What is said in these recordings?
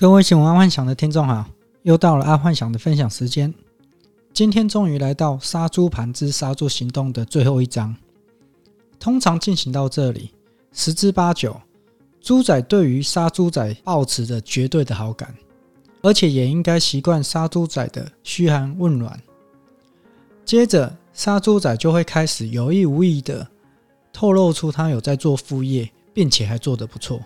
各位喜欢阿幻想的听众好，又到了阿幻想的分享时间。今天终于来到杀猪盘之杀猪行动的最后一章。通常进行到这里，十之八九，猪仔对于杀猪仔抱持着绝对的好感，而且也应该习惯杀猪仔的嘘寒问暖。接着，杀猪仔就会开始有意无意的透露出他有在做副业，并且还做得不错。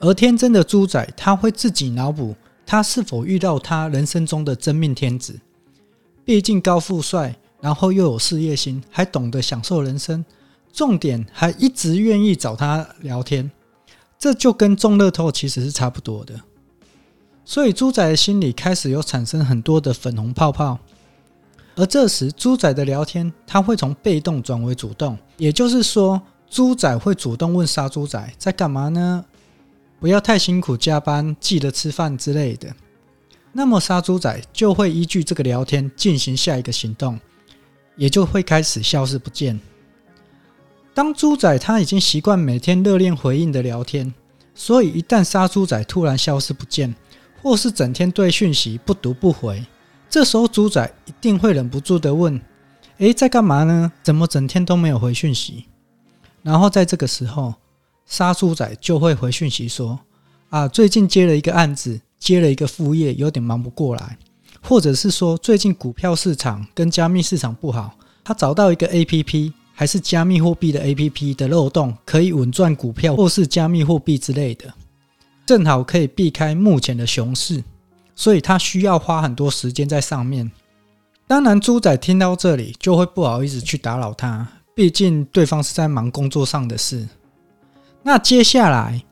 而天真的猪仔，他会自己脑补他是否遇到他人生中的真命天子。毕竟高富帅，然后又有事业心，还懂得享受人生，重点还一直愿意找他聊天，这就跟中乐透其实是差不多的。所以猪仔的心里开始有产生很多的粉红泡泡。而这时，猪仔的聊天他会从被动转为主动，也就是说，猪仔会主动问杀猪仔在干嘛呢？不要太辛苦加班，记得吃饭之类的。那么杀猪仔就会依据这个聊天进行下一个行动，也就会开始消失不见。当猪仔他已经习惯每天热恋回应的聊天，所以一旦杀猪仔突然消失不见，或是整天对讯息不读不回，这时候猪仔一定会忍不住的问：“诶，在干嘛呢？怎么整天都没有回讯息？”然后在这个时候。杀猪仔就会回讯息说：“啊，最近接了一个案子，接了一个副业，有点忙不过来。”或者是说最近股票市场跟加密市场不好，他找到一个 APP，还是加密货币的 APP 的漏洞，可以稳赚股票或是加密货币之类的，正好可以避开目前的熊市，所以他需要花很多时间在上面。当然，猪仔听到这里就会不好意思去打扰他，毕竟对方是在忙工作上的事。那接下来，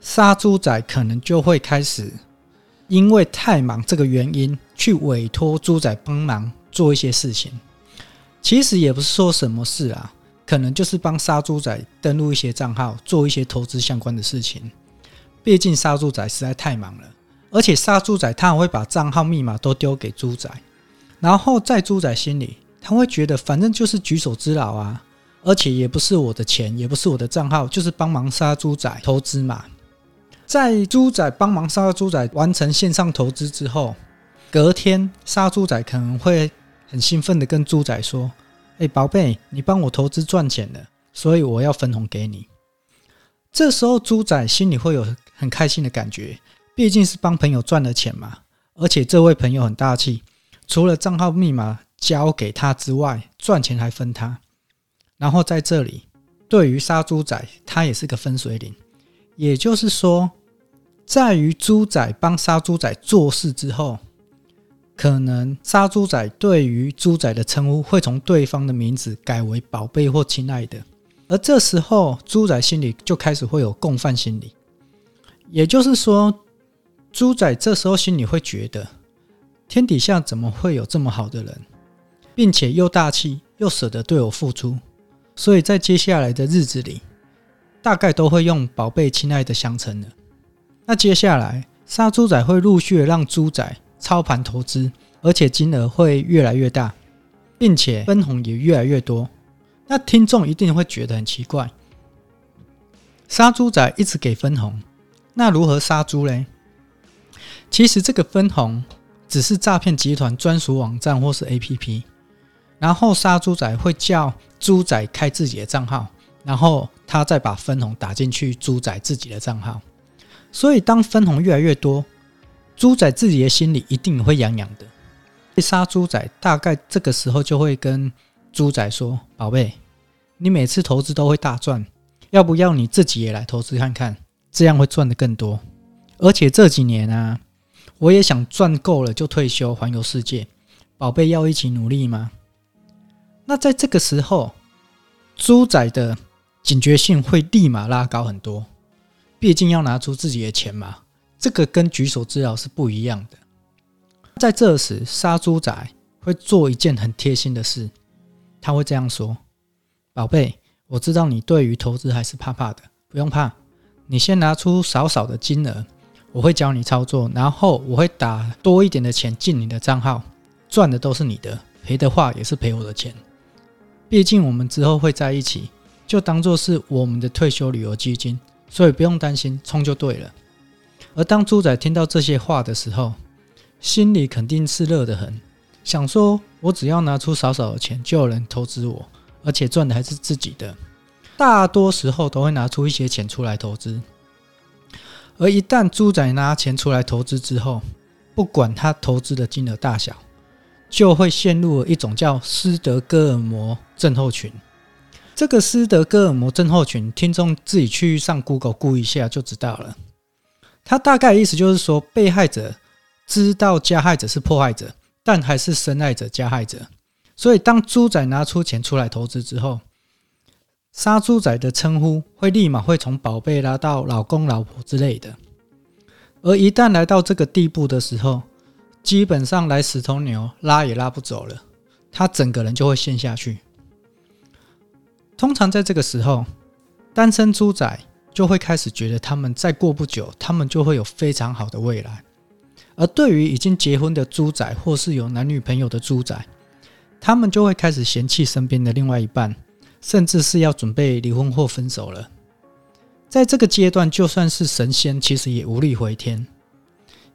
杀猪仔可能就会开始，因为太忙这个原因，去委托猪仔帮忙做一些事情。其实也不是说什么事啊，可能就是帮杀猪仔登录一些账号，做一些投资相关的事情。毕竟杀猪仔实在太忙了，而且杀猪仔他还会把账号密码都丢给猪仔，然后在猪仔心里，他会觉得反正就是举手之劳啊。而且也不是我的钱，也不是我的账号，就是帮忙杀猪仔投资嘛。在猪仔帮忙杀猪仔完成线上投资之后，隔天杀猪仔可能会很兴奋的跟猪仔说：“哎，宝贝，你帮我投资赚钱了，所以我要分红给你。”这时候猪仔心里会有很开心的感觉，毕竟是帮朋友赚了钱嘛。而且这位朋友很大气，除了账号密码交给他之外，赚钱还分他。然后在这里，对于杀猪仔，他也是个分水岭。也就是说，在于猪仔帮杀猪仔做事之后，可能杀猪仔对于猪仔的称呼会从对方的名字改为“宝贝”或“亲爱的”。而这时候，猪仔心里就开始会有共犯心理。也就是说，猪仔这时候心里会觉得，天底下怎么会有这么好的人，并且又大气又舍得对我付出。所以在接下来的日子里，大概都会用“宝贝”“亲爱的”相称了。那接下来，杀猪仔会陆续让猪仔操盘投资，而且金额会越来越大，并且分红也越来越多。那听众一定会觉得很奇怪：杀猪仔一直给分红，那如何杀猪嘞？其实这个分红只是诈骗集团专属网站或是 APP。然后杀猪仔会叫猪仔开自己的账号，然后他再把分红打进去猪仔自己的账号。所以当分红越来越多，猪仔自己的心里一定会痒痒的。杀猪仔大概这个时候就会跟猪仔说：“宝贝，你每次投资都会大赚，要不要你自己也来投资看看？这样会赚得更多。而且这几年啊，我也想赚够了就退休环游世界。宝贝，要一起努力吗？”那在这个时候，猪仔的警觉性会立马拉高很多。毕竟要拿出自己的钱嘛，这个跟举手之劳是不一样的。在这时，杀猪仔会做一件很贴心的事，他会这样说：“宝贝，我知道你对于投资还是怕怕的，不用怕，你先拿出少少的金额，我会教你操作，然后我会打多一点的钱进你的账号，赚的都是你的，赔的话也是赔我的钱。”毕竟我们之后会在一起，就当做是我们的退休旅游基金，所以不用担心，冲就对了。而当猪仔听到这些话的时候，心里肯定是乐得很，想说：“我只要拿出少少的钱，就有人投资我，而且赚的还是自己的。”大多时候都会拿出一些钱出来投资。而一旦猪仔拿钱出来投资之后，不管他投资的金额大小，就会陷入了一种叫斯德哥尔摩症候群。这个斯德哥尔摩症候群，听众自己去上 Google 估一下就知道了。他大概意思就是说，被害者知道加害者是迫害者，但还是深爱着加害者。所以，当猪仔拿出钱出来投资之后，杀猪仔的称呼会立马会从宝贝拉到老公、老婆之类的。而一旦来到这个地步的时候，基本上来十头牛拉也拉不走了，他整个人就会陷下去。通常在这个时候，单身猪仔就会开始觉得，他们再过不久，他们就会有非常好的未来。而对于已经结婚的猪仔，或是有男女朋友的猪仔，他们就会开始嫌弃身边的另外一半，甚至是要准备离婚或分手了。在这个阶段，就算是神仙，其实也无力回天，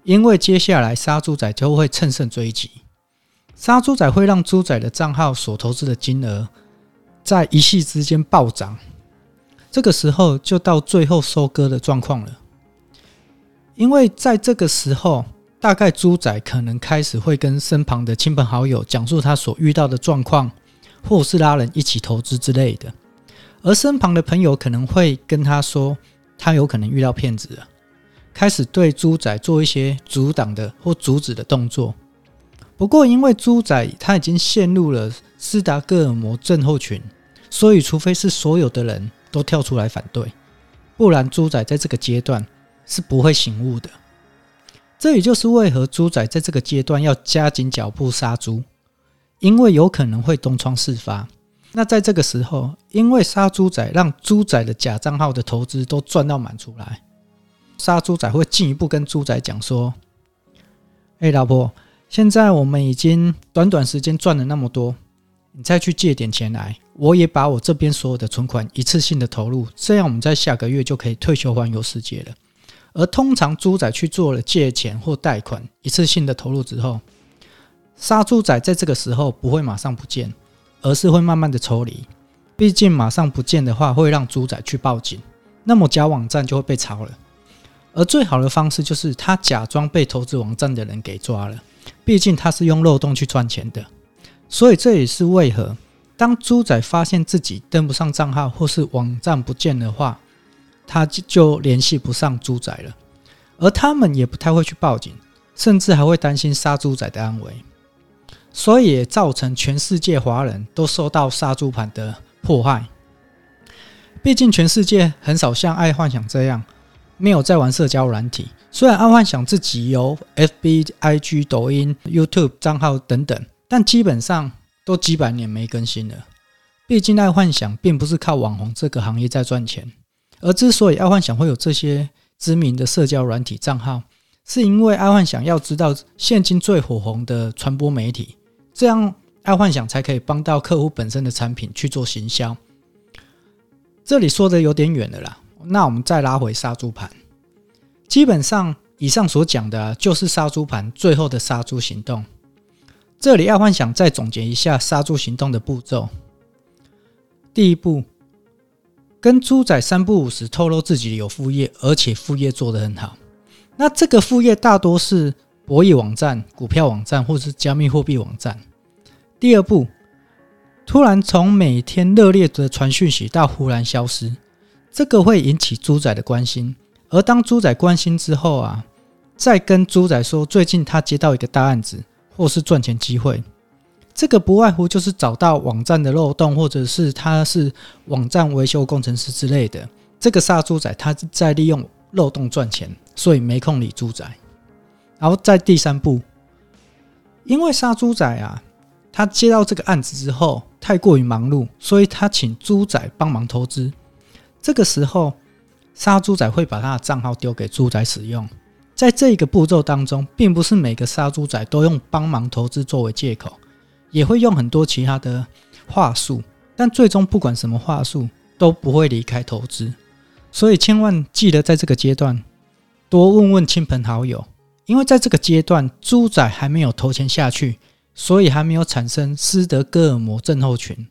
因为接下来杀猪仔就会乘胜追击，杀猪仔会让猪仔的账号所投资的金额。在一夕之间暴涨，这个时候就到最后收割的状况了。因为在这个时候，大概猪仔可能开始会跟身旁的亲朋好友讲述他所遇到的状况，或是拉人一起投资之类的。而身旁的朋友可能会跟他说，他有可能遇到骗子了，开始对猪仔做一些阻挡的或阻止的动作。不过，因为猪仔他已经陷入了斯达哥尔摩症候群。所以，除非是所有的人都跳出来反对，不然猪仔在这个阶段是不会醒悟的。这也就是为何猪仔在这个阶段要加紧脚步杀猪，因为有可能会东窗事发。那在这个时候，因为杀猪仔让猪仔的假账号的投资都赚到满出来，杀猪仔会进一步跟猪仔讲说：“哎，老婆，现在我们已经短短时间赚了那么多。”你再去借点钱来，我也把我这边所有的存款一次性的投入，这样我们在下个月就可以退休环游世界了。而通常猪仔去做了借钱或贷款一次性的投入之后，杀猪仔在这个时候不会马上不见，而是会慢慢的抽离。毕竟马上不见的话，会让猪仔去报警，那么假网站就会被抄了。而最好的方式就是他假装被投资网站的人给抓了，毕竟他是用漏洞去赚钱的。所以这也是为何，当猪仔发现自己登不上账号或是网站不见的话，他就联系不上猪仔了，而他们也不太会去报警，甚至还会担心杀猪仔的安危，所以也造成全世界华人都受到杀猪盘的迫害。毕竟全世界很少像爱幻想这样没有在玩社交软体，虽然爱幻想自己有 FB、IG、抖音、YouTube 账号等等。但基本上都几百年没更新了。毕竟爱幻想并不是靠网红这个行业在赚钱，而之所以爱幻想会有这些知名的社交软体账号，是因为爱幻想要知道现今最火红的传播媒体，这样爱幻想才可以帮到客户本身的产品去做行销。这里说的有点远了啦，那我们再拉回杀猪盘。基本上以上所讲的就是杀猪盘最后的杀猪行动。这里爱幻想再总结一下杀猪行动的步骤。第一步，跟猪仔三不五时透露自己有副业，而且副业做得很好。那这个副业大多是博弈网站、股票网站或是加密货币网站。第二步，突然从每天热烈的传讯息到忽然消失，这个会引起猪仔的关心。而当猪仔关心之后啊，再跟猪仔说最近他接到一个大案子。或是赚钱机会，这个不外乎就是找到网站的漏洞，或者是他是网站维修工程师之类的。这个杀猪仔他在利用漏洞赚钱，所以没空理猪仔。然后在第三步，因为杀猪仔啊，他接到这个案子之后太过于忙碌，所以他请猪仔帮忙投资。这个时候，杀猪仔会把他的账号丢给猪仔使用。在这个步骤当中，并不是每个杀猪仔都用帮忙投资作为借口，也会用很多其他的话术，但最终不管什么话术都不会离开投资，所以千万记得在这个阶段多问问亲朋好友，因为在这个阶段，猪仔还没有投钱下去，所以还没有产生斯德哥尔摩症候群。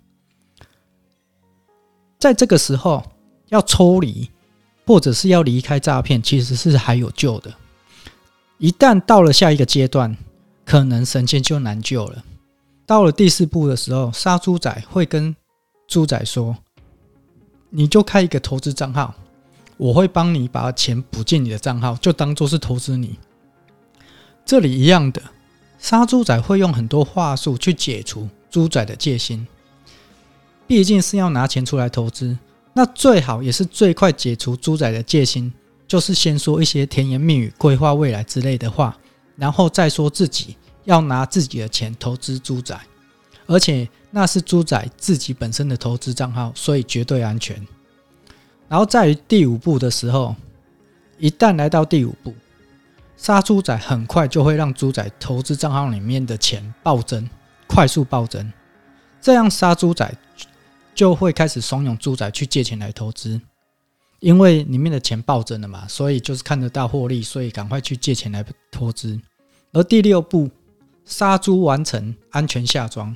在这个时候，要抽离或者是要离开诈骗，其实是还有救的。一旦到了下一个阶段，可能神仙就难救了。到了第四步的时候，杀猪仔会跟猪仔说：“你就开一个投资账号，我会帮你把钱补进你的账号，就当做是投资你。”这里一样的，杀猪仔会用很多话术去解除猪仔的戒心。毕竟是要拿钱出来投资，那最好也是最快解除猪仔的戒心，就是先说一些甜言蜜语、规划未来之类的话，然后再说自己要拿自己的钱投资猪仔，而且那是猪仔自己本身的投资账号，所以绝对安全。然后在于第五步的时候，一旦来到第五步，杀猪仔很快就会让猪仔投资账号里面的钱暴增，快速暴增，这样杀猪仔。就会开始怂恿猪仔去借钱来投资，因为里面的钱暴增了嘛，所以就是看得到获利，所以赶快去借钱来投资。而第六步，杀猪完成，安全下庄。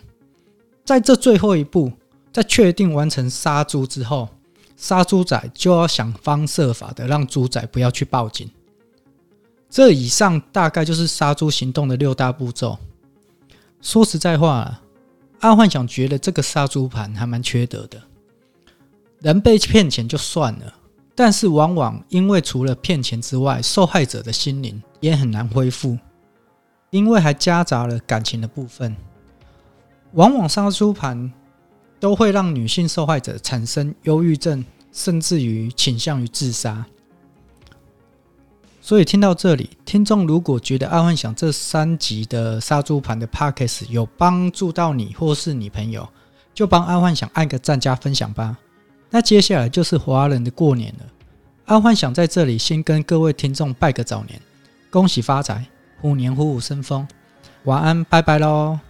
在这最后一步，在确定完成杀猪之后，杀猪仔就要想方设法的让猪仔不要去报警。这以上大概就是杀猪行动的六大步骤。说实在话。阿幻想觉得这个杀猪盘还蛮缺德的，人被骗钱就算了，但是往往因为除了骗钱之外，受害者的心灵也很难恢复，因为还夹杂了感情的部分。往往杀猪盘都会让女性受害者产生忧郁症，甚至于倾向于自杀。所以听到这里，听众如果觉得阿幻想这三集的杀猪盘的 Podcast 有帮助到你或是你朋友，就帮阿幻想按个赞加分享吧。那接下来就是华人的过年了，阿幻想在这里先跟各位听众拜个早年，恭喜发财，虎年虎虎生风，晚安，拜拜喽。